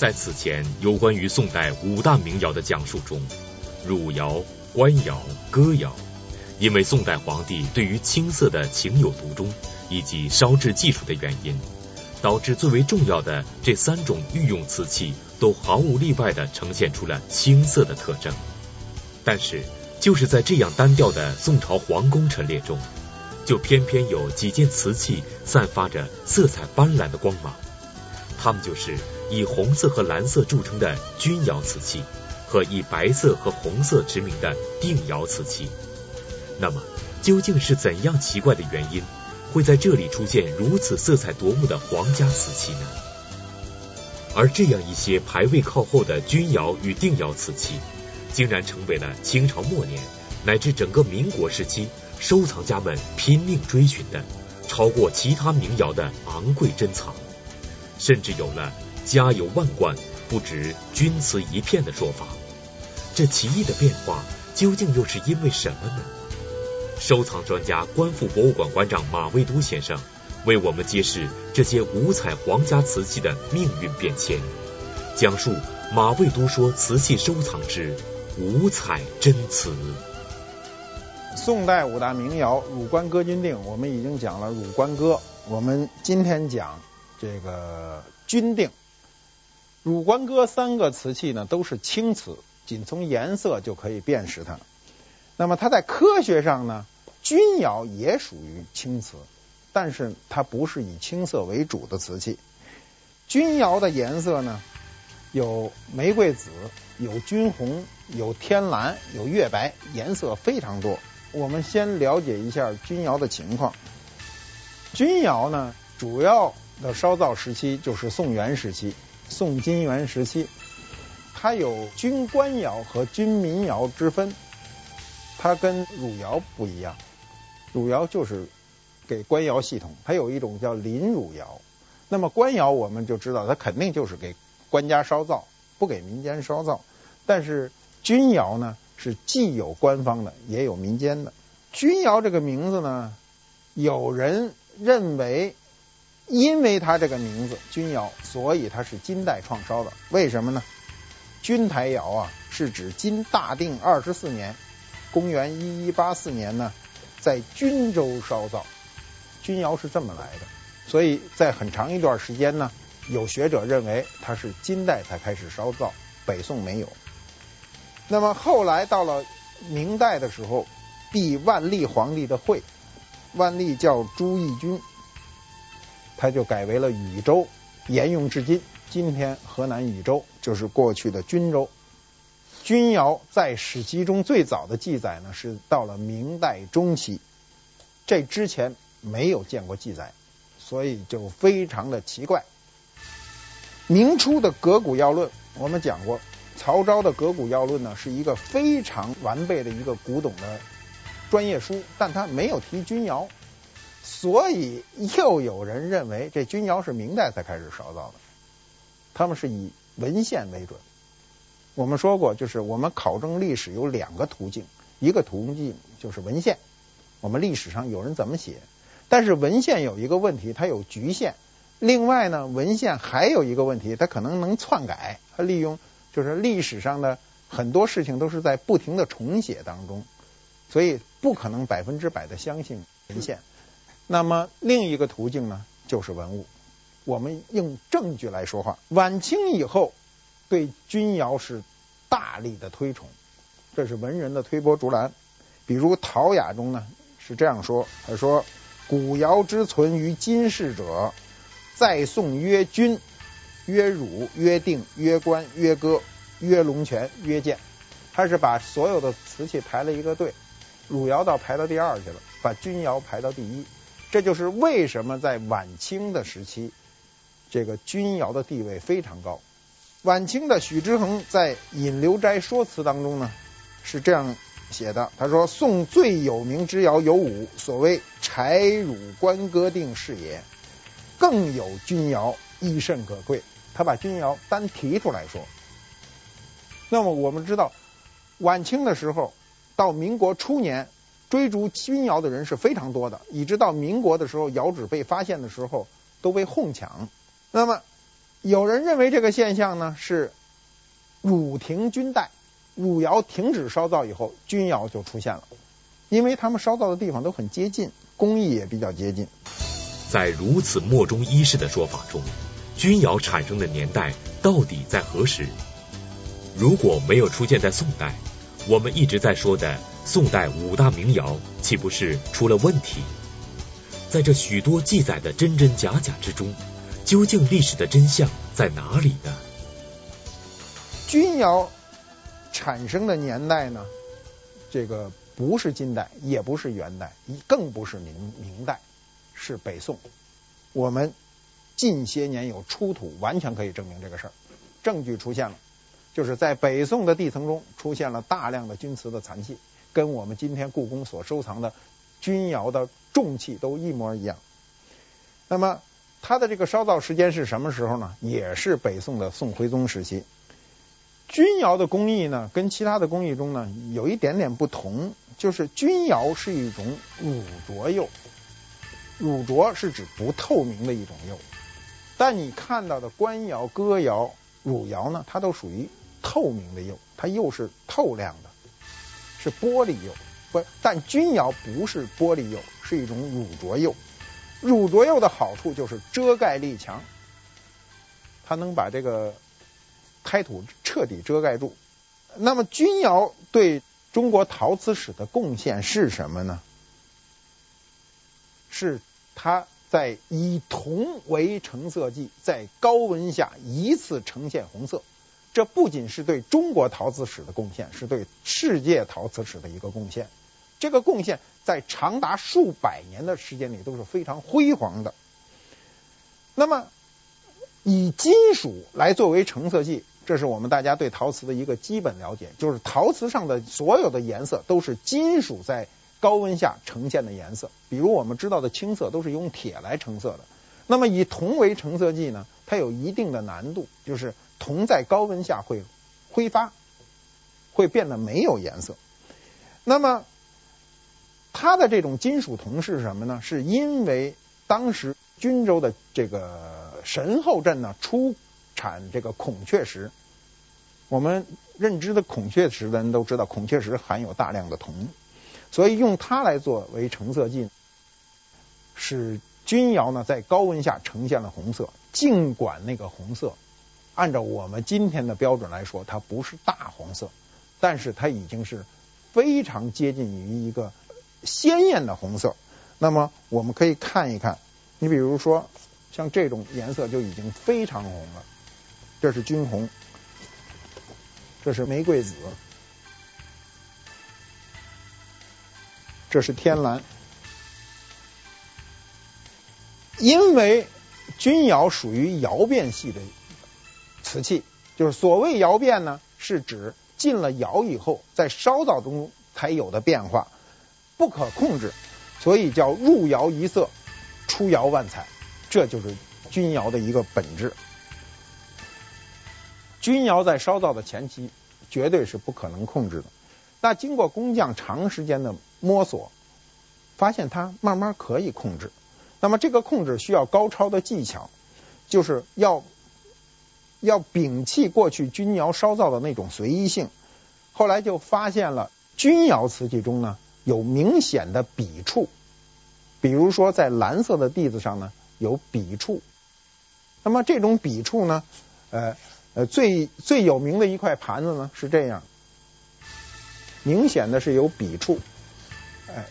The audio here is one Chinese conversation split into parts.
在此前有关于宋代五大名窑的讲述中，汝窑、官窑、哥窑，因为宋代皇帝对于青色的情有独钟，以及烧制技术的原因，导致最为重要的这三种御用瓷器都毫无例外地呈现出了青色的特征。但是，就是在这样单调的宋朝皇宫陈列中，就偏偏有几件瓷器散发着色彩斑斓的光芒。它们就是以红色和蓝色著称的钧窑瓷器，和以白色和红色知名的定窑瓷器。那么，究竟是怎样奇怪的原因，会在这里出现如此色彩夺目的皇家瓷器呢？而这样一些排位靠后的钧窑与定窑瓷器，竟然成为了清朝末年乃至整个民国时期收藏家们拼命追寻的超过其他名窑的昂贵珍藏，甚至有了“家有万贯，不值钧瓷一片”的说法。这奇异的变化究竟又是因为什么呢？收藏专家、观复博物馆馆长马未都先生为我们揭示这些五彩皇家瓷器的命运变迁，讲述马未都说瓷器收藏之五彩真瓷。宋代五大名窑，汝官哥钧定，我们已经讲了汝官哥，我们今天讲这个钧定。汝官哥三个瓷器呢，都是青瓷，仅从颜色就可以辨识它。那么它在科学上呢，钧窑也属于青瓷，但是它不是以青色为主的瓷器。钧窑的颜色呢，有玫瑰紫，有军红，有天蓝，有月白，颜色非常多。我们先了解一下钧窑的情况。钧窑呢，主要的烧造时期就是宋元时期，宋金元时期，它有军官窑和军民窑之分。它跟汝窑不一样，汝窑就是给官窑系统，它有一种叫临汝窑。那么官窑我们就知道，它肯定就是给官家烧造，不给民间烧造。但是钧窑呢？是既有官方的，也有民间的。钧窑这个名字呢，有人认为，因为它这个名字钧窑，所以它是金代创烧的。为什么呢？钧台窑啊，是指金大定二十四年，公元一一八四年呢，在均州烧造。钧窑是这么来的，所以在很长一段时间呢，有学者认为它是金代才开始烧造，北宋没有。那么后来到了明代的时候，避万历皇帝的讳，万历叫朱翊钧，他就改为了禹州，沿用至今。今天河南禹州就是过去的均州。钧窑在史籍中最早的记载呢，是到了明代中期，这之前没有见过记载，所以就非常的奇怪。明初的《格古要论》，我们讲过。曹昭的《格古要论》呢，是一个非常完备的一个古董的专业书，但他没有提钧窑，所以又有人认为这钧窑是明代才开始烧造的。他们是以文献为准。我们说过，就是我们考证历史有两个途径，一个途径就是文献，我们历史上有人怎么写，但是文献有一个问题，它有局限。另外呢，文献还有一个问题，它可能能篡改，它利用。就是历史上的很多事情都是在不停的重写当中，所以不可能百分之百的相信文献。那么另一个途径呢，就是文物。我们用证据来说话。晚清以后，对钧窑是大力的推崇，这是文人的推波助澜。比如《陶雅》中呢是这样说：“他说，古窑之存于今世者，在宋曰钧。”曰汝，曰定，曰官，曰哥，曰龙泉，曰鉴，他是把所有的瓷器排了一个队，汝窑倒排到第二去了，把钧窑排到第一。这就是为什么在晚清的时期，这个钧窑的地位非常高。晚清的许之衡在《引流斋说辞》当中呢，是这样写的：他说，宋最有名之窑有五，所谓柴、汝、官、哥、定是也，更有钧窑，亦甚可贵。他把钧窑单提出来说，那么我们知道，晚清的时候到民国初年，追逐钧窑的人是非常多的，一直到民国的时候，窑址被发现的时候都被哄抢。那么有人认为这个现象呢是汝停军代，汝窑停止烧造以后，钧窑就出现了，因为他们烧造的地方都很接近，工艺也比较接近。在如此莫衷一是的说法中，钧窑产生的年代到底在何时？如果没有出现在宋代，我们一直在说的宋代五大名窑岂不是出了问题？在这许多记载的真真假假之中，究竟历史的真相在哪里呢？钧窑产生的年代呢？这个不是金代，也不是元代，更不是明明代，是北宋。我们近些年有出土，完全可以证明这个事儿。证据出现了。就是在北宋的地层中出现了大量的钧瓷的残器，跟我们今天故宫所收藏的钧窑的重器都一模一样。那么它的这个烧造时间是什么时候呢？也是北宋的宋徽宗时期。钧窑的工艺呢，跟其他的工艺中呢有一点点不同，就是钧窑是一种乳浊釉，乳浊是指不透明的一种釉，但你看到的官窑、哥窑、汝窑呢，它都属于。透明的釉，它釉是透亮的，是玻璃釉。不，但钧窑不是玻璃釉，是一种乳浊釉。乳浊釉的好处就是遮盖力强，它能把这个胎土彻底遮盖住。那么钧窑对中国陶瓷史的贡献是什么呢？是它在以铜为成色剂，在高温下一次呈现红色。这不仅是对中国陶瓷史的贡献，是对世界陶瓷史的一个贡献。这个贡献在长达数百年的时间里都是非常辉煌的。那么，以金属来作为成色剂，这是我们大家对陶瓷的一个基本了解，就是陶瓷上的所有的颜色都是金属在高温下呈现的颜色。比如我们知道的青色都是用铁来成色的。那么以铜为成色剂呢，它有一定的难度，就是。铜在高温下会挥发，会变得没有颜色。那么，它的这种金属铜是什么呢？是因为当时均州的这个神后镇呢出产这个孔雀石。我们认知的孔雀石的人都知道，孔雀石含有大量的铜，所以用它来作为成色剂，使钧窑呢在高温下呈现了红色。尽管那个红色。按照我们今天的标准来说，它不是大红色，但是它已经是非常接近于一个鲜艳的红色。那么我们可以看一看，你比如说像这种颜色就已经非常红了，这是军红，这是玫瑰紫，这是天蓝，因为钧窑属于窑变系的。瓷器就是所谓窑变呢，是指进了窑以后，在烧造中才有的变化，不可控制，所以叫入窑一色，出窑万彩，这就是钧窑的一个本质。钧窑在烧造的前期绝对是不可能控制的，那经过工匠长时间的摸索，发现它慢慢可以控制。那么这个控制需要高超的技巧，就是要。要摒弃过去钧窑烧造的那种随意性，后来就发现了钧窑瓷器中呢有明显的笔触，比如说在蓝色的地子上呢有笔触。那么这种笔触呢，呃呃最最有名的一块盘子呢是这样，明显的是有笔触，哎，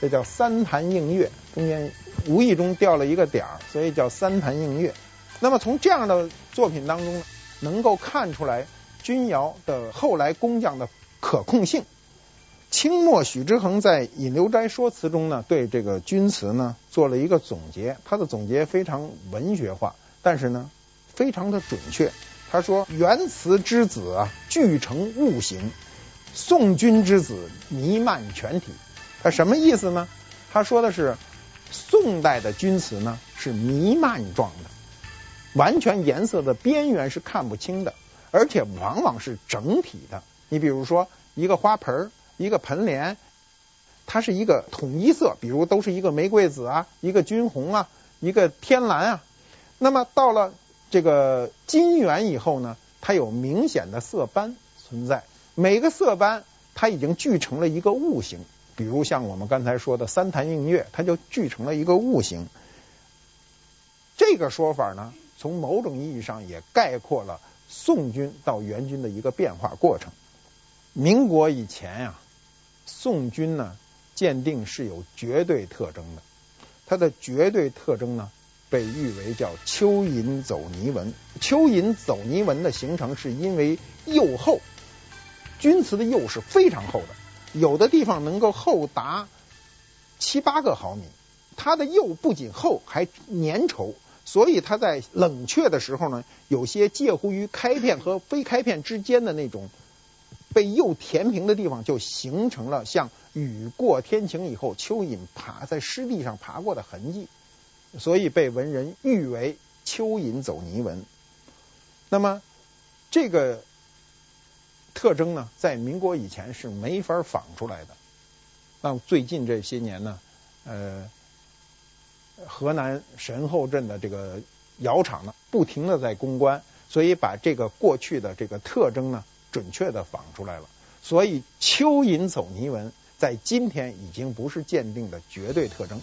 这叫三潭映月，中间无意中掉了一个点儿，所以叫三潭映月。那么从这样的作品当中呢，能够看出来钧窑的后来工匠的可控性。清末许之衡在《引流斋说辞》中呢，对这个钧瓷呢做了一个总结，他的总结非常文学化，但是呢非常的准确。他说：“元瓷之子啊，俱成物形；宋钧之子弥漫全体。”他什么意思呢？他说的是宋代的钧瓷呢是弥漫状的。完全颜色的边缘是看不清的，而且往往是整体的。你比如说一个花盆，一个盆莲，它是一个统一色，比如都是一个玫瑰紫啊，一个军红啊，一个天蓝啊。那么到了这个金元以后呢，它有明显的色斑存在，每个色斑它已经聚成了一个物形，比如像我们刚才说的三潭映月，它就聚成了一个物形。这个说法呢，从某种意义上也概括了宋军到元军的一个变化过程。民国以前呀、宋军呢鉴定是有绝对特征的，它的绝对特征呢被誉为叫蚯蚓走泥纹。蚯蚓走泥纹的形成是因为釉厚，钧瓷的釉是非常厚的，有的地方能够厚达七八个毫米。它的釉不仅厚，还粘稠。所以它在冷却的时候呢，有些介乎于开片和非开片之间的那种被釉填平的地方，就形成了像雨过天晴以后蚯蚓爬在湿地上爬过的痕迹，所以被文人誉为蚯蚓走泥纹。那么这个特征呢，在民国以前是没法仿出来的。那最近这些年呢，呃。河南神后镇的这个窑厂呢，不停的在攻关，所以把这个过去的这个特征呢，准确的仿出来了。所以蚯蚓走泥纹在今天已经不是鉴定的绝对特征。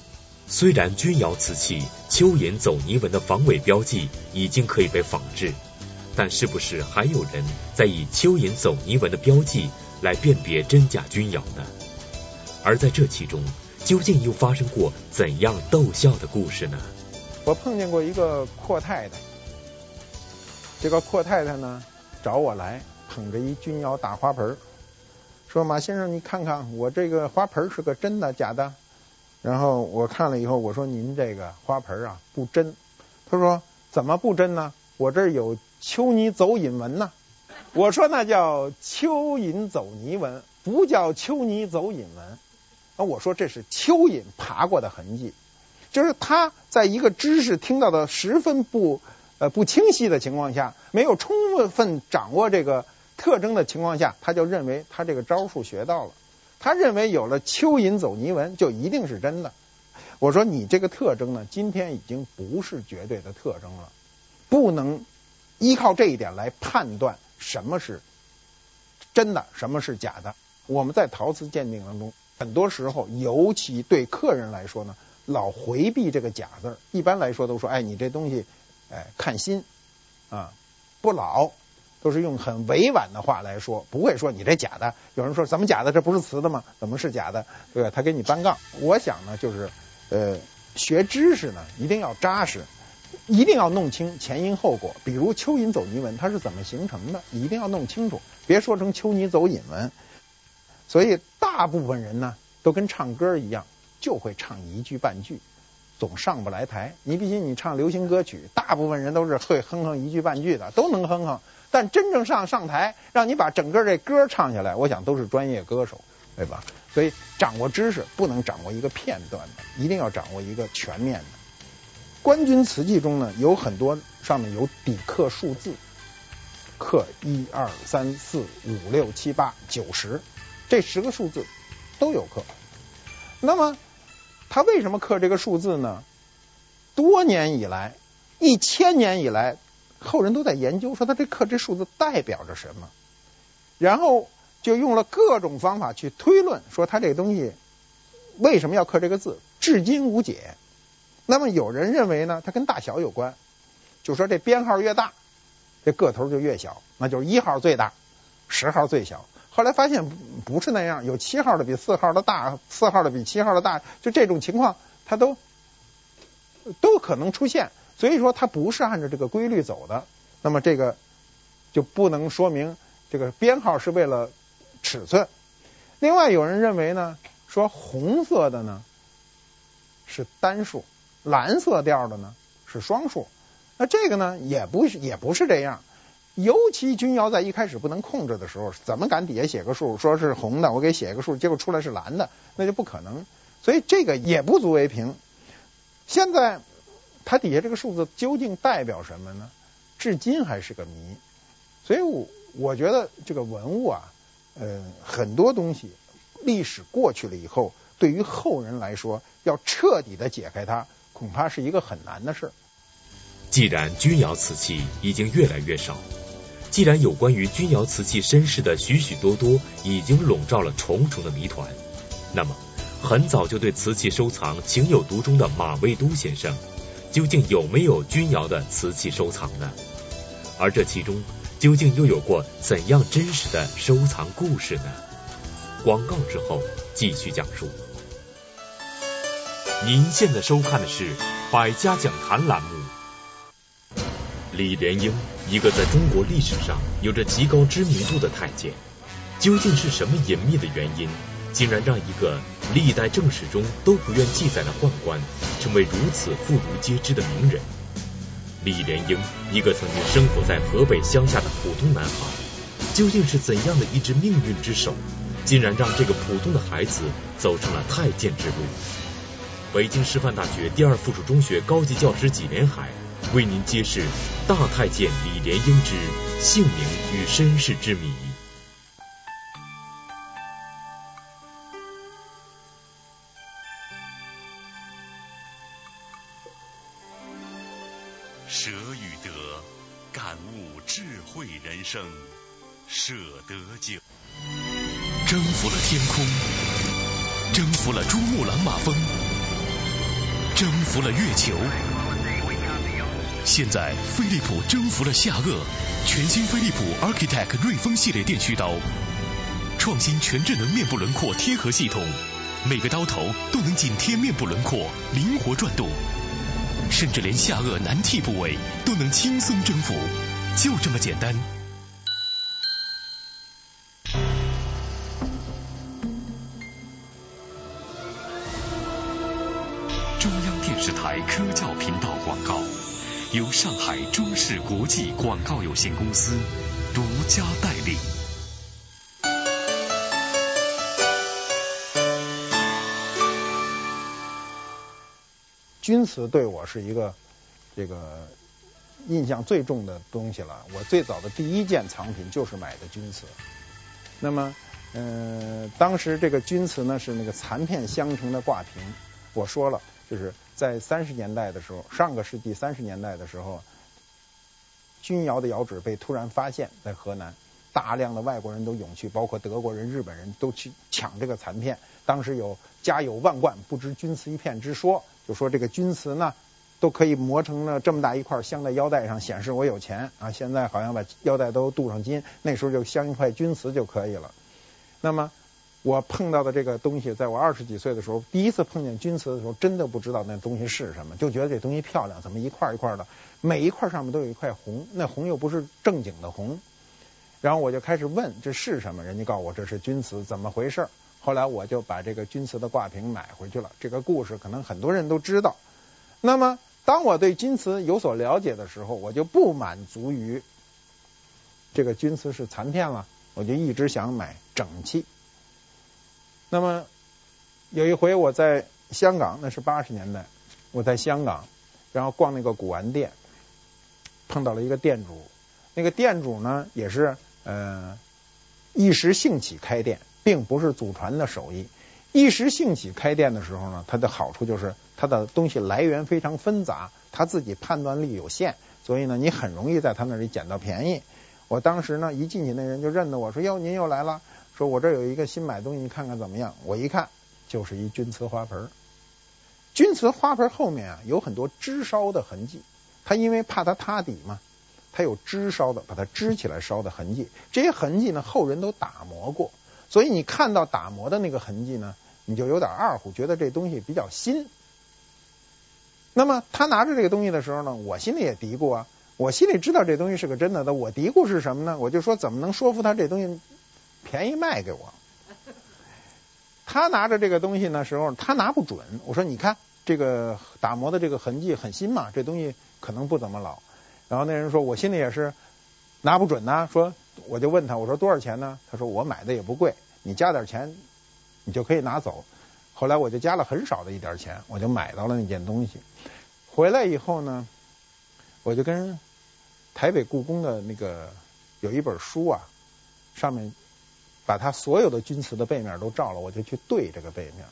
虽然钧窑瓷器蚯蚓走泥纹的防伪标记已经可以被仿制，但是不是还有人在以蚯蚓走泥纹的标记来辨别真假钧窑呢？而在这其中。究竟又发生过怎样逗笑的故事呢？我碰见过一个阔太太，这个阔太太呢找我来，捧着一钧窑大花盆，说：“马先生，你看看我这个花盆是个真的假的？”然后我看了以后，我说：“您这个花盆啊不真。”他说：“怎么不真呢？我这有蚯泥走影纹呢。”我说：“那叫蚯蚓走泥纹，不叫蚯泥走影纹。”啊，我说这是蚯蚓爬过的痕迹，就是他在一个知识听到的十分不呃不清晰的情况下，没有充分掌握这个特征的情况下，他就认为他这个招数学到了，他认为有了蚯蚓走泥纹就一定是真的。我说你这个特征呢，今天已经不是绝对的特征了，不能依靠这一点来判断什么是真的，什么是假的。我们在陶瓷鉴定当中。很多时候，尤其对客人来说呢，老回避这个假字。一般来说都说，哎，你这东西，哎，看新啊，不老，都是用很委婉的话来说，不会说你这假的。有人说怎么假的？这不是瓷的吗？怎么是假的？对吧？他给你搬杠。我想呢，就是呃，学知识呢，一定要扎实，一定要弄清前因后果。比如蚯蚓走泥纹，它是怎么形成的？你一定要弄清楚，别说成蚯泥走引纹。所以大部分人呢，都跟唱歌一样，就会唱一句半句，总上不来台。你比起你唱流行歌曲，大部分人都是会哼哼一句半句的，都能哼哼。但真正上上台，让你把整个这歌唱下来，我想都是专业歌手，对吧？所以掌握知识不能掌握一个片段的，一定要掌握一个全面的。官军词记中呢，有很多上面有底刻数字，刻一二三四五六七八九十。这十个数字都有刻，那么他为什么刻这个数字呢？多年以来，一千年以来，后人都在研究，说他这刻这数字代表着什么，然后就用了各种方法去推论，说他这个东西为什么要刻这个字，至今无解。那么有人认为呢，它跟大小有关，就说这编号越大，这个头就越小，那就是一号最大，十号最小。后来发现不是那样，有七号的比四号的大，四号的比七号的大，就这种情况，它都都可能出现。所以说它不是按照这个规律走的。那么这个就不能说明这个编号是为了尺寸。另外有人认为呢，说红色的呢是单数，蓝色调的呢是双数。那这个呢也不是也不是这样。尤其钧窑在一开始不能控制的时候，怎么敢底下写个数，说是红的，我给写一个数，结果出来是蓝的，那就不可能。所以这个也不足为凭。现在它底下这个数字究竟代表什么呢？至今还是个谜。所以我我觉得这个文物啊，呃，很多东西历史过去了以后，对于后人来说，要彻底的解开它，恐怕是一个很难的事。既然钧窑瓷器已经越来越少，既然有关于钧窑瓷器身世的许许多多已经笼罩了重重的谜团，那么很早就对瓷器收藏情有独钟的马未都先生，究竟有没有钧窑的瓷器收藏呢？而这其中究竟又有过怎样真实的收藏故事呢？广告之后继续讲述。您现在收看的是《百家讲坛》栏目。李莲英，一个在中国历史上有着极高知名度的太监，究竟是什么隐秘的原因，竟然让一个历代正史中都不愿记载的宦官，成为如此妇孺皆知的名人？李莲英，一个曾经生活在河北乡下的普通男孩，究竟是怎样的一只命运之手，竟然让这个普通的孩子走上了太监之路？北京师范大学第二附属中学高级教师纪连海为您揭示大太监李莲英之姓名与身世之谜。舍与得，感悟智慧人生，舍得酒，征服了天空，征服了珠穆朗玛峰。征服了月球，现在飞利浦征服了下颚。全新飞利浦 Architect 锐锋系列电锯刀，创新全智能面部轮廓贴合系统，每个刀头都能紧贴面部轮廓，灵活转动，甚至连下颚难剃部位都能轻松征服，就这么简单。中央电视台科教频道广告，由上海中视国际广告有限公司独家代理。钧瓷对我是一个这个印象最重的东西了。我最早的第一件藏品就是买的钧瓷。那么，嗯、呃，当时这个钧瓷呢是那个残片镶成的挂瓶。我说了，就是。在三十年代的时候，上个世纪三十年代的时候，钧窑的窑址被突然发现，在河南，大量的外国人都涌去，包括德国人、日本人都去抢这个残片。当时有家有万贯，不知钧瓷一片之说，就说这个钧瓷呢，都可以磨成了这么大一块，镶在腰带上，显示我有钱啊。现在好像把腰带都镀上金，那时候就镶一块钧瓷就可以了。那么。我碰到的这个东西，在我二十几岁的时候，第一次碰见钧瓷的时候，真的不知道那东西是什么，就觉得这东西漂亮，怎么一块一块的，每一块上面都有一块红，那红又不是正经的红。然后我就开始问这是什么，人家告诉我这是钧瓷，怎么回事？后来我就把这个钧瓷的挂瓶买回去了。这个故事可能很多人都知道。那么当我对钧瓷有所了解的时候，我就不满足于这个钧瓷是残片了，我就一直想买整器。那么有一回我在香港，那是八十年代，我在香港，然后逛那个古玩店，碰到了一个店主。那个店主呢，也是呃一时兴起开店，并不是祖传的手艺。一时兴起开店的时候呢，它的好处就是它的东西来源非常纷杂，他自己判断力有限，所以呢，你很容易在他那里捡到便宜。我当时呢，一进去，那人就认得我说：“哟，您又来了。”说我这有一个新买东西，你看看怎么样？我一看，就是一钧瓷花盆。钧瓷花盆后面啊有很多支烧的痕迹，它因为怕它塌底嘛，它有支烧的，把它支起来烧的痕迹。这些痕迹呢，后人都打磨过，所以你看到打磨的那个痕迹呢，你就有点二乎，觉得这东西比较新。那么他拿着这个东西的时候呢，我心里也嘀咕啊，我心里知道这东西是个真的的，我嘀咕是什么呢？我就说怎么能说服他这东西？便宜卖给我，他拿着这个东西的时候，他拿不准。我说：“你看这个打磨的这个痕迹很新嘛，这东西可能不怎么老。”然后那人说：“我心里也是拿不准呐。”说我就问他：“我说多少钱呢？”他说：“我买的也不贵，你加点钱，你就可以拿走。”后来我就加了很少的一点钱，我就买到了那件东西。回来以后呢，我就跟台北故宫的那个有一本书啊，上面。把它所有的钧瓷的背面都照了，我就去对这个背面。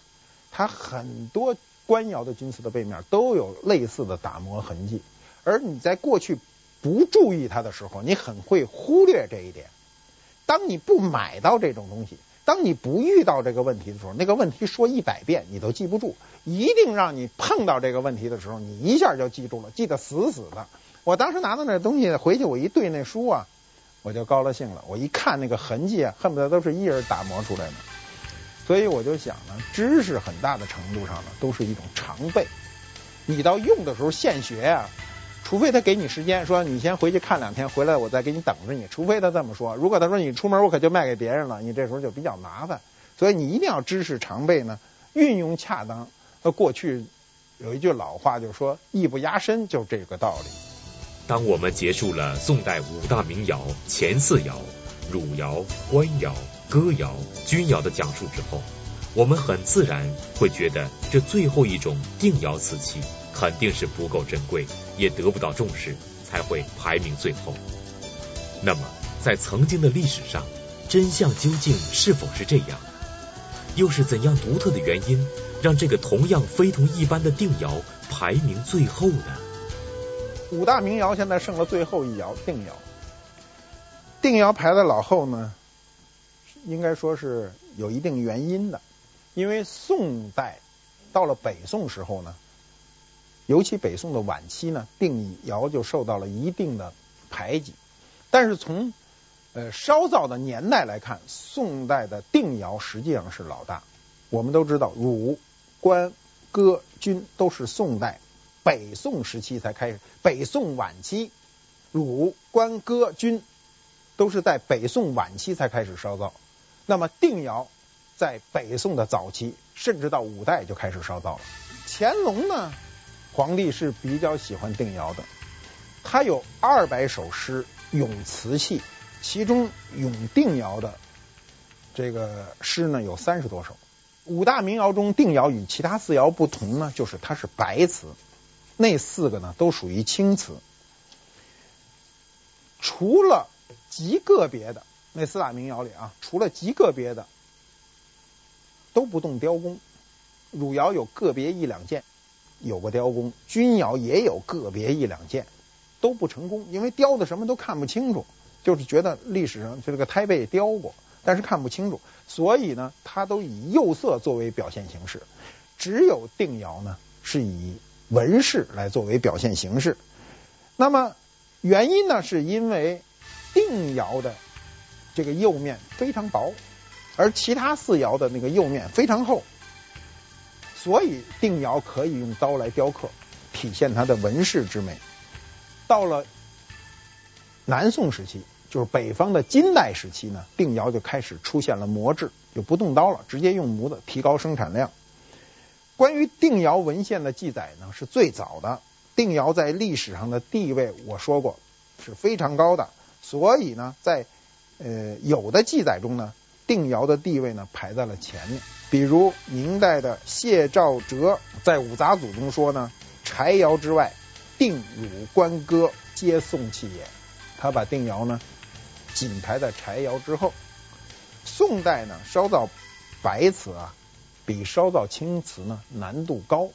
它很多官窑的钧瓷的背面都有类似的打磨痕迹，而你在过去不注意它的时候，你很会忽略这一点。当你不买到这种东西，当你不遇到这个问题的时候，那个问题说一百遍你都记不住，一定让你碰到这个问题的时候，你一下就记住了，记得死死的。我当时拿到那东西回去，我一对那书啊，我就高了兴了。我一看那个痕迹啊，恨不得都是一人打磨出来的。所以我就想呢，知识很大的程度上呢，都是一种常备。你到用的时候现学啊。除非他给你时间，说你先回去看两天，回来我再给你等着你。除非他这么说，如果他说你出门我可就卖给别人了，你这时候就比较麻烦。所以你一定要知识常备呢，运用恰当。那过去有一句老话，就是说艺不压身，就是这个道理。当我们结束了宋代五大名窑前四窑汝窑、官窑、哥窑、钧窑的讲述之后，我们很自然会觉得这最后一种定窑瓷器。肯定是不够珍贵，也得不到重视，才会排名最后。那么，在曾经的历史上，真相究竟是否是这样？又是怎样独特的原因，让这个同样非同一般的定窑排名最后呢？五大名窑现在剩了最后一窑定窑，定窑排在老后呢，应该说是有一定原因的，因为宋代到了北宋时候呢。尤其北宋的晚期呢，定窑就受到了一定的排挤。但是从呃烧造的年代来看，宋代的定窑实际上是老大。我们都知道，汝、官、哥、钧都是宋代北宋时期才开始。北宋晚期，汝、官、哥、钧都是在北宋晚期才开始烧造。那么定窑在北宋的早期，甚至到五代就开始烧造了。乾隆呢？皇帝是比较喜欢定窑的，他有二百首诗咏瓷器，其中咏定窑的这个诗呢有三十多首。五大名窑中，定窑与其他四窑不同呢，就是它是白瓷，那四个呢都属于青瓷，除了极个别的那四大名窑里啊，除了极个别的都不动雕工，汝窑有个别一两件。有过雕工，钧窑也有个别一两件，都不成功，因为雕的什么都看不清楚，就是觉得历史上就这个胎背雕过，但是看不清楚，所以呢，它都以釉色作为表现形式。只有定窑呢，是以纹饰来作为表现形式。那么原因呢，是因为定窑的这个釉面非常薄，而其他四窑的那个釉面非常厚。所以定窑可以用刀来雕刻，体现它的纹饰之美。到了南宋时期，就是北方的金代时期呢，定窑就开始出现了磨制，就不动刀了，直接用模子提高生产量。关于定窑文献的记载呢，是最早的。定窑在历史上的地位，我说过是非常高的。所以呢，在呃有的记载中呢，定窑的地位呢排在了前面。比如明代的谢兆哲在《五杂组》中说呢，柴窑之外，定、汝、官、哥皆宋器也。他把定窑呢仅排在柴窑之后。宋代呢烧造白瓷啊，比烧造青瓷呢难度高。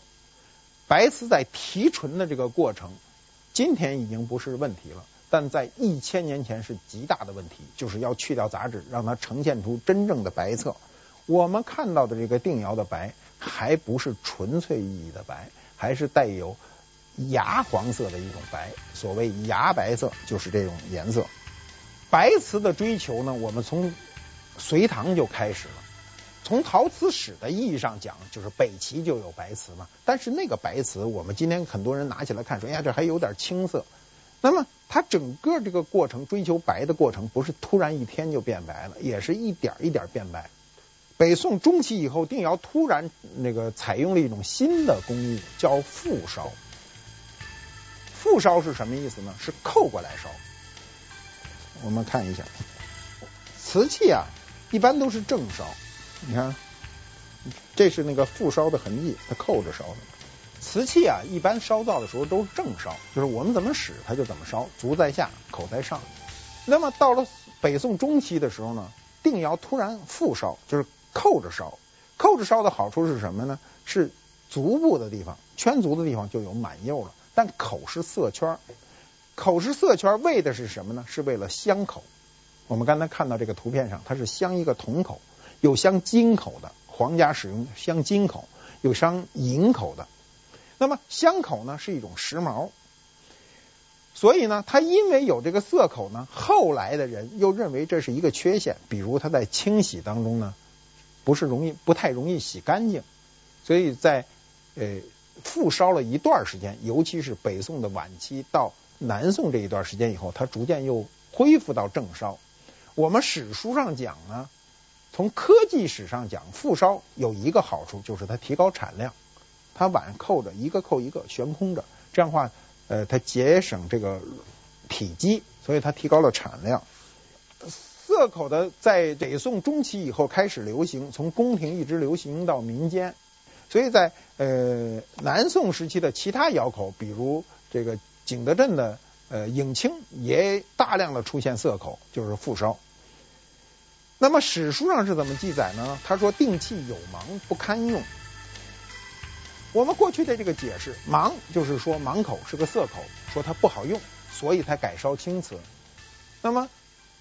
白瓷在提纯的这个过程，今天已经不是问题了，但在一千年前是极大的问题，就是要去掉杂质，让它呈现出真正的白色。我们看到的这个定窑的白，还不是纯粹意义的白，还是带有芽黄色的一种白。所谓芽白色，就是这种颜色。白瓷的追求呢，我们从隋唐就开始了。从陶瓷史的意义上讲，就是北齐就有白瓷嘛。但是那个白瓷，我们今天很多人拿起来看，说，哎呀，这还有点青色。那么它整个这个过程追求白的过程，不是突然一天就变白了，也是一点一点变白。北宋中期以后，定窑突然那个采用了一种新的工艺，叫覆烧。覆烧是什么意思呢？是扣过来烧。我们看一下，瓷器啊，一般都是正烧。你看，这是那个覆烧的痕迹，它扣着烧的。瓷器啊，一般烧造的时候都是正烧，就是我们怎么使它就怎么烧，足在下，口在上。那么到了北宋中期的时候呢，定窑突然复烧，就是。扣着烧，扣着烧的好处是什么呢？是足部的地方，圈足的地方就有满釉了。但口是色圈，口是色圈为的是什么呢？是为了镶口。我们刚才看到这个图片上，它是镶一个铜口，有镶金口的，皇家使用镶金口，有镶银口的。那么镶口呢是一种时髦，所以呢，它因为有这个色口呢，后来的人又认为这是一个缺陷，比如它在清洗当中呢，不是容易不太容易洗干净，所以在呃复烧了一段时间，尤其是北宋的晚期到南宋这一段时间以后，它逐渐又恢复到正烧。我们史书上讲呢，从科技史上讲，复烧有一个好处，就是它提高产量。它碗扣着一个扣一个悬空着，这样的话，呃，它节省这个体积，所以它提高了产量。色口的在北宋中期以后开始流行，从宫廷一直流行到民间，所以在呃南宋时期的其他窑口，比如这个景德镇的呃永清，也大量的出现色口，就是复烧。那么史书上是怎么记载呢？他说定器有芒不堪用。我们过去的这个解释，芒就是说芒口是个涩口，说它不好用，所以才改烧青瓷。那么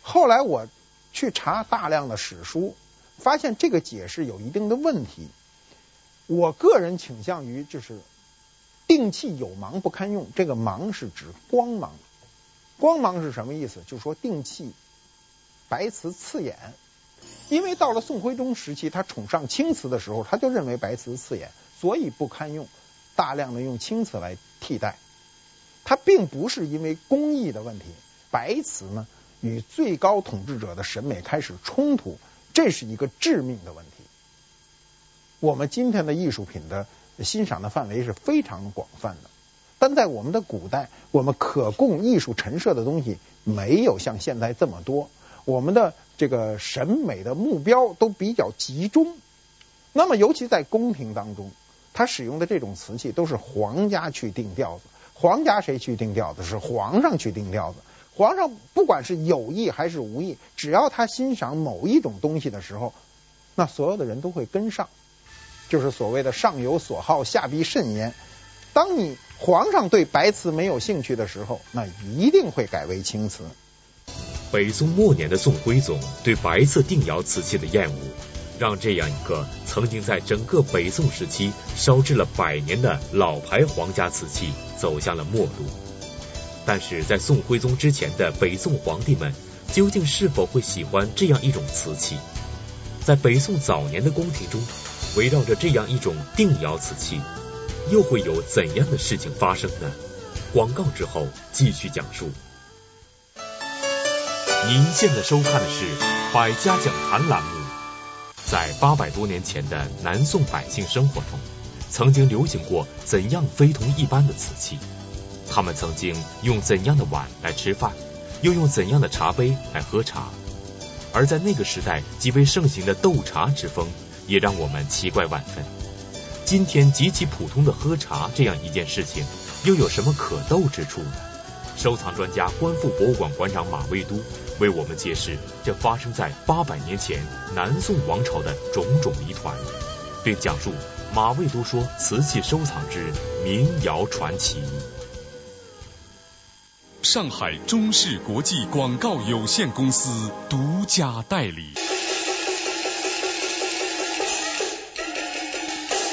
后来我去查大量的史书，发现这个解释有一定的问题。我个人倾向于就是定器有芒不堪用，这个芒是指光芒。光芒是什么意思？就是说定器白瓷刺眼。因为到了宋徽宗时期，他崇尚青瓷的时候，他就认为白瓷刺眼，所以不堪用，大量的用青瓷来替代。它并不是因为工艺的问题，白瓷呢与最高统治者的审美开始冲突，这是一个致命的问题。我们今天的艺术品的欣赏的范围是非常广泛的，但在我们的古代，我们可供艺术陈设的东西没有像现在这么多。我们的这个审美的目标都比较集中，那么尤其在宫廷当中，他使用的这种瓷器都是皇家去定调子。皇家谁去定调子？是皇上去定调子。皇上不管是有意还是无意，只要他欣赏某一种东西的时候，那所有的人都会跟上，就是所谓的上有所好，下必甚焉。当你皇上对白瓷没有兴趣的时候，那一定会改为青瓷。北宋末年的宋徽宗对白色定窑瓷器的厌恶，让这样一个曾经在整个北宋时期烧制了百年的老牌皇家瓷器走向了末路。但是在宋徽宗之前的北宋皇帝们，究竟是否会喜欢这样一种瓷器？在北宋早年的宫廷中，围绕着这样一种定窑瓷器，又会有怎样的事情发生呢？广告之后继续讲述。您现在收看的是《百家讲坛》栏目。在八百多年前的南宋百姓生活中，曾经流行过怎样非同一般的瓷器？他们曾经用怎样的碗来吃饭，又用怎样的茶杯来喝茶？而在那个时代极为盛行的斗茶之风，也让我们奇怪万分。今天极其普通的喝茶这样一件事情，又有什么可斗之处呢？收藏专家、观复博物馆馆长马未都为我们揭示这发生在八百年前南宋王朝的种种谜团，并讲述马未都说瓷器收藏之民谣传奇。上海中视国际广告有限公司独家代理。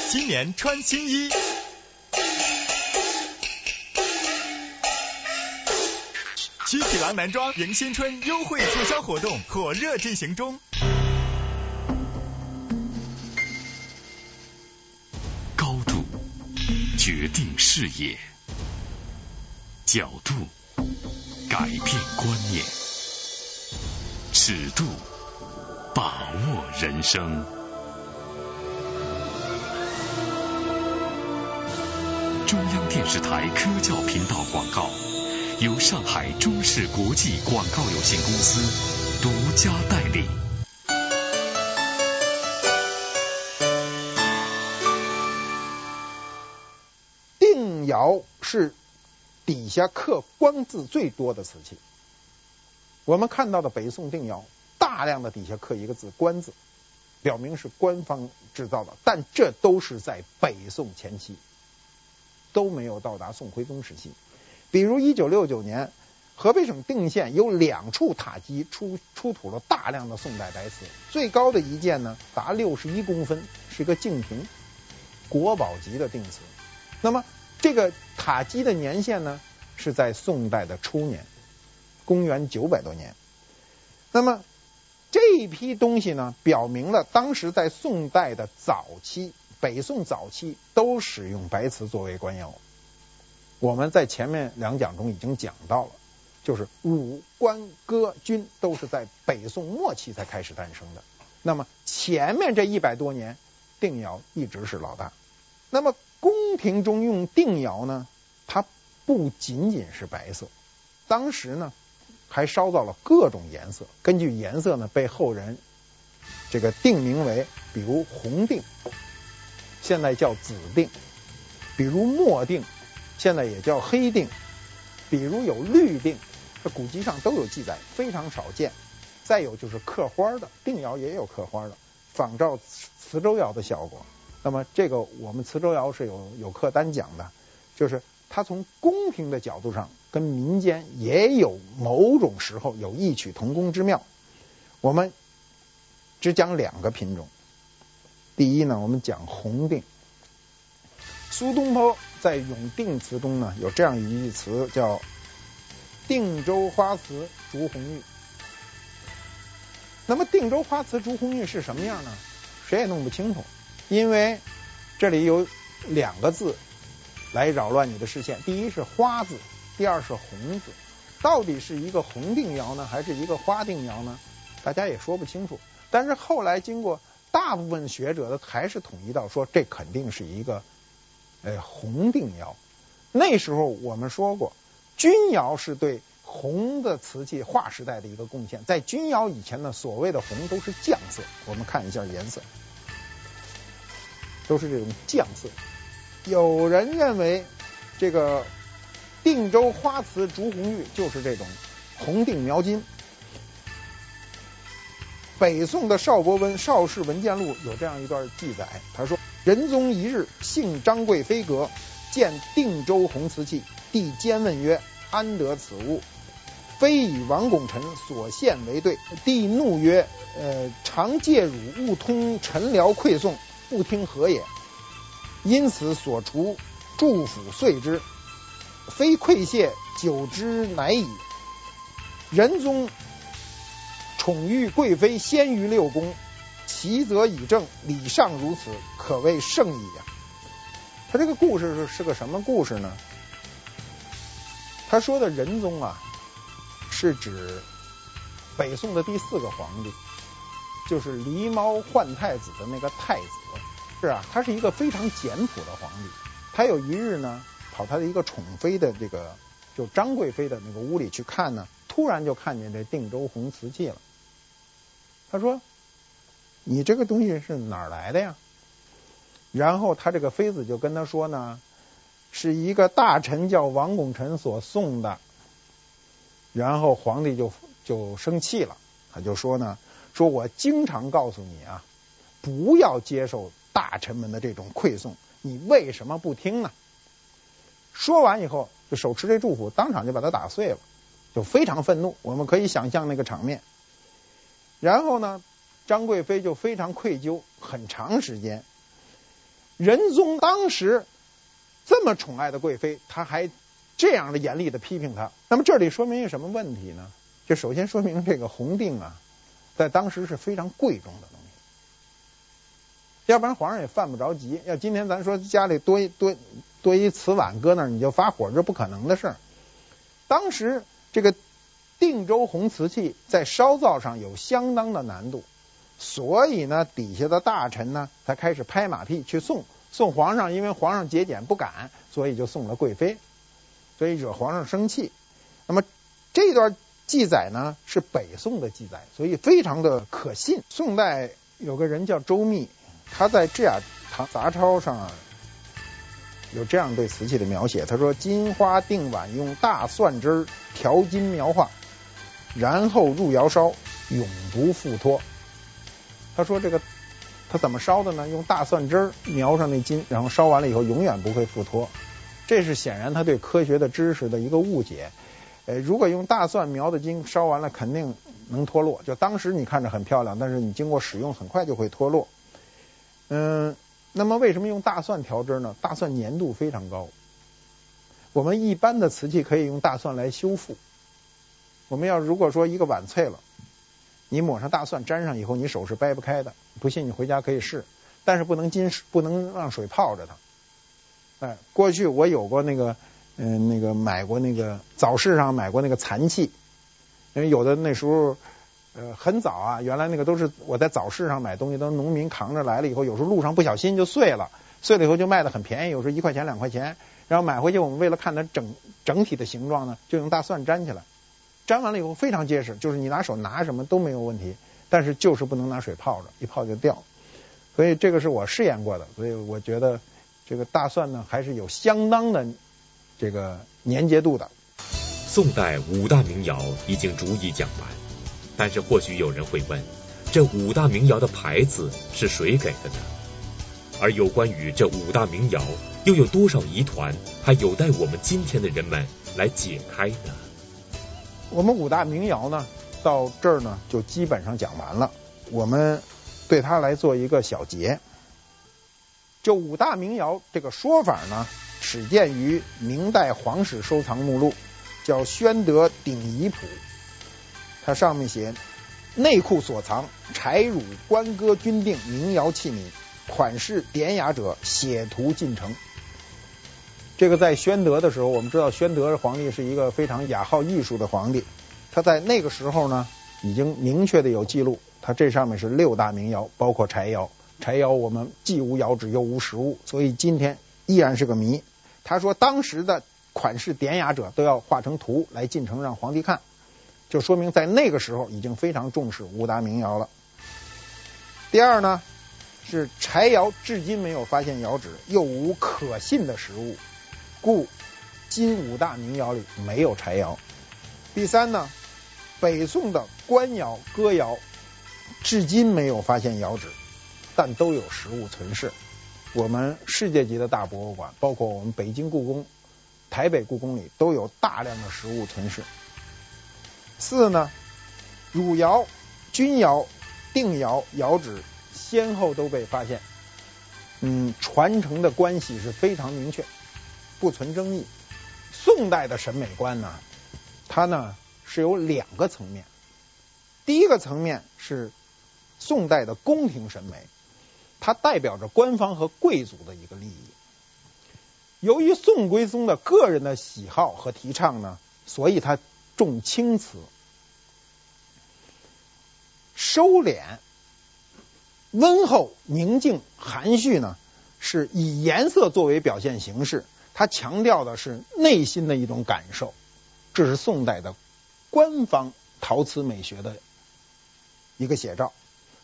今年穿新衣。七匹狼男装迎新春优惠促销活动火热进行中。高度决定视野，角度改变观念，尺度把握人生。中央电视台科教频道广告。由上海中视国际广告有限公司独家代理。定窑是底下刻官字最多的瓷器。我们看到的北宋定窑，大量的底下刻一个字“官”字，表明是官方制造的，但这都是在北宋前期。都没有到达宋徽宗时期。比如一九六九年，河北省定县有两处塔基出出土了大量的宋代白瓷，最高的一件呢达六十一公分，是一个净瓶，国宝级的定瓷。那么这个塔基的年限呢是在宋代的初年，公元九百多年。那么这一批东西呢，表明了当时在宋代的早期，北宋早期都使用白瓷作为官窑。我们在前面两讲中已经讲到了。就是儒、官、歌、军都是在北宋末期才开始诞生的。那么前面这一百多年，定窑一直是老大。那么宫廷中用定窑呢，它不仅仅是白色，当时呢还烧造了各种颜色。根据颜色呢，被后人这个定名为，比如红定，现在叫紫定；比如墨定，现在也叫黑定；比如有绿定。这古籍上都有记载，非常少见。再有就是刻花的，定窑也有刻花的，仿照磁磁州窑的效果。那么这个我们磁州窑是有有课单讲的，就是它从宫廷的角度上跟民间也有某种时候有异曲同工之妙。我们只讲两个品种。第一呢，我们讲红定。苏东坡在《永定词》中呢有这样一句词叫。定州花瓷逐红玉，那么定州花瓷逐红玉是什么样呢？谁也弄不清楚，因为这里有两个字来扰乱你的视线。第一是花字，第二是红字，到底是一个红定窑呢，还是一个花定窑呢？大家也说不清楚。但是后来经过大部分学者的还是统一到说，这肯定是一个呃红定窑。那时候我们说过。钧窑是对红的瓷器划时代的一个贡献。在钧窑以前呢，所谓的红都是酱色。我们看一下颜色，都是这种酱色。有人认为，这个定州花瓷竹红玉就是这种红定描金。北宋的邵伯温《邵氏文鉴录》有这样一段记载，他说：“仁宗一日，幸张贵妃阁，见定州红瓷器。”帝兼问曰：“安得此物？”妃以王拱辰所献为对。帝怒曰：“呃，常借汝勿通臣僚馈送，不听何也？”因此所除，祝府遂之。非馈谢，久之乃已。仁宗宠遇贵妃先于六宫，其则以正，礼尚如此，可谓圣矣呀。他这个故事是是个什么故事呢？他说的仁宗啊，是指北宋的第四个皇帝，就是狸猫换太子的那个太子。是啊，他是一个非常简朴的皇帝。他有一日呢，跑他的一个宠妃的这个就张贵妃的那个屋里去看呢，突然就看见这定州红瓷器了。他说：“你这个东西是哪儿来的呀？”然后他这个妃子就跟他说呢。是一个大臣叫王拱辰所送的，然后皇帝就就生气了，他就说呢，说我经常告诉你啊，不要接受大臣们的这种馈送，你为什么不听呢？说完以后，就手持这祝福，当场就把他打碎了，就非常愤怒。我们可以想象那个场面。然后呢，张贵妃就非常愧疚，很长时间。仁宗当时。这么宠爱的贵妃，他还这样的严厉的批评他。那么这里说明一个什么问题呢？就首先说明这个红定啊，在当时是非常贵重的东西，要不然皇上也犯不着急。要今天咱说家里多一多多一瓷碗搁那儿，你就发火，这不可能的事儿。当时这个定州红瓷器在烧造上有相当的难度，所以呢，底下的大臣呢才开始拍马屁去送。送皇上，因为皇上节俭不敢，所以就送了贵妃，所以惹皇上生气。那么这段记载呢是北宋的记载，所以非常的可信。宋代有个人叫周密，他在《制雅堂杂钞》上有这样对瓷器的描写，他说：“金花定碗用大蒜汁调金描画，然后入窑烧，永不复脱。”他说这个。他怎么烧的呢？用大蒜汁儿描上那金，然后烧完了以后永远不会复脱。这是显然他对科学的知识的一个误解。呃，如果用大蒜描的金烧完了，肯定能脱落。就当时你看着很漂亮，但是你经过使用，很快就会脱落。嗯，那么为什么用大蒜调汁呢？大蒜粘度非常高。我们一般的瓷器可以用大蒜来修复。我们要如果说一个碗脆了，你抹上大蒜沾上以后，你手是掰不开的。不信你回家可以试，但是不能浸，不能让水泡着它。哎，过去我有过那个。嗯，那个买过那个早市上买过那个残器，因为有的那时候呃很早啊，原来那个都是我在早市上买东西，都是农民扛着来了以后，有时候路上不小心就碎了，碎了以后就卖的很便宜，有时候一块钱两块钱，然后买回去我们为了看它整整体的形状呢，就用大蒜粘起来，粘完了以后非常结实，就是你拿手拿什么都没有问题，但是就是不能拿水泡着，一泡就掉，所以这个是我试验过的，所以我觉得这个大蒜呢还是有相当的。这个粘结度的。宋代五大名窑已经逐一讲完，但是或许有人会问，这五大名窑的牌子是谁给的呢？而有关于这五大名窑又有多少疑团，还有待我们今天的人们来解开呢？我们五大名窑呢，到这儿呢就基本上讲完了。我们对它来做一个小结。这五大名窑这个说法呢，始见于明代皇室收藏目录，叫《宣德鼎彝谱》，它上面写内库所藏柴汝官哥钧定名窑器皿，款式典雅者，写图尽成。这个在宣德的时候，我们知道宣德皇帝是一个非常雅好艺术的皇帝，他在那个时候呢，已经明确的有记录，他这上面是六大名窑，包括柴窑。柴窑我们既无窑址又无实物，所以今天依然是个谜。他说，当时的款式典雅者都要画成图来进呈让皇帝看，就说明在那个时候已经非常重视五大名窑了。第二呢，是柴窑至今没有发现窑址，又无可信的实物，故今五大名窑里没有柴窑。第三呢，北宋的官窑、哥窑至今没有发现窑址，但都有实物存世。我们世界级的大博物馆，包括我们北京故宫、台北故宫里都有大量的实物存世。四呢，汝窑、钧窑、定窑窑址先后都被发现，嗯，传承的关系是非常明确，不存争议。宋代的审美观呢，它呢是有两个层面，第一个层面是宋代的宫廷审美。它代表着官方和贵族的一个利益。由于宋徽宗的个人的喜好和提倡呢，所以他重青瓷，收敛、温厚、宁静、含蓄呢，是以颜色作为表现形式。他强调的是内心的一种感受，这是宋代的官方陶瓷美学的一个写照。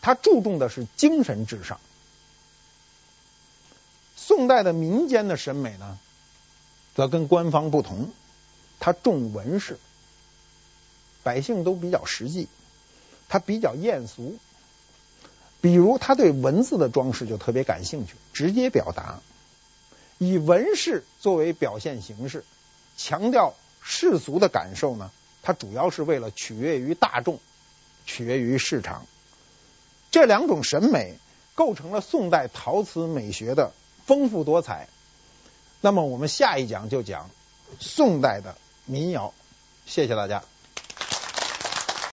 他注重的是精神至上。宋代的民间的审美呢，则跟官方不同，它重纹饰，百姓都比较实际，它比较艳俗。比如他对文字的装饰就特别感兴趣，直接表达，以纹饰作为表现形式，强调世俗的感受呢，它主要是为了取悦于大众，取悦于市场。这两种审美构成了宋代陶瓷美学的。丰富多彩。那么我们下一讲就讲宋代的民窑。谢谢大家。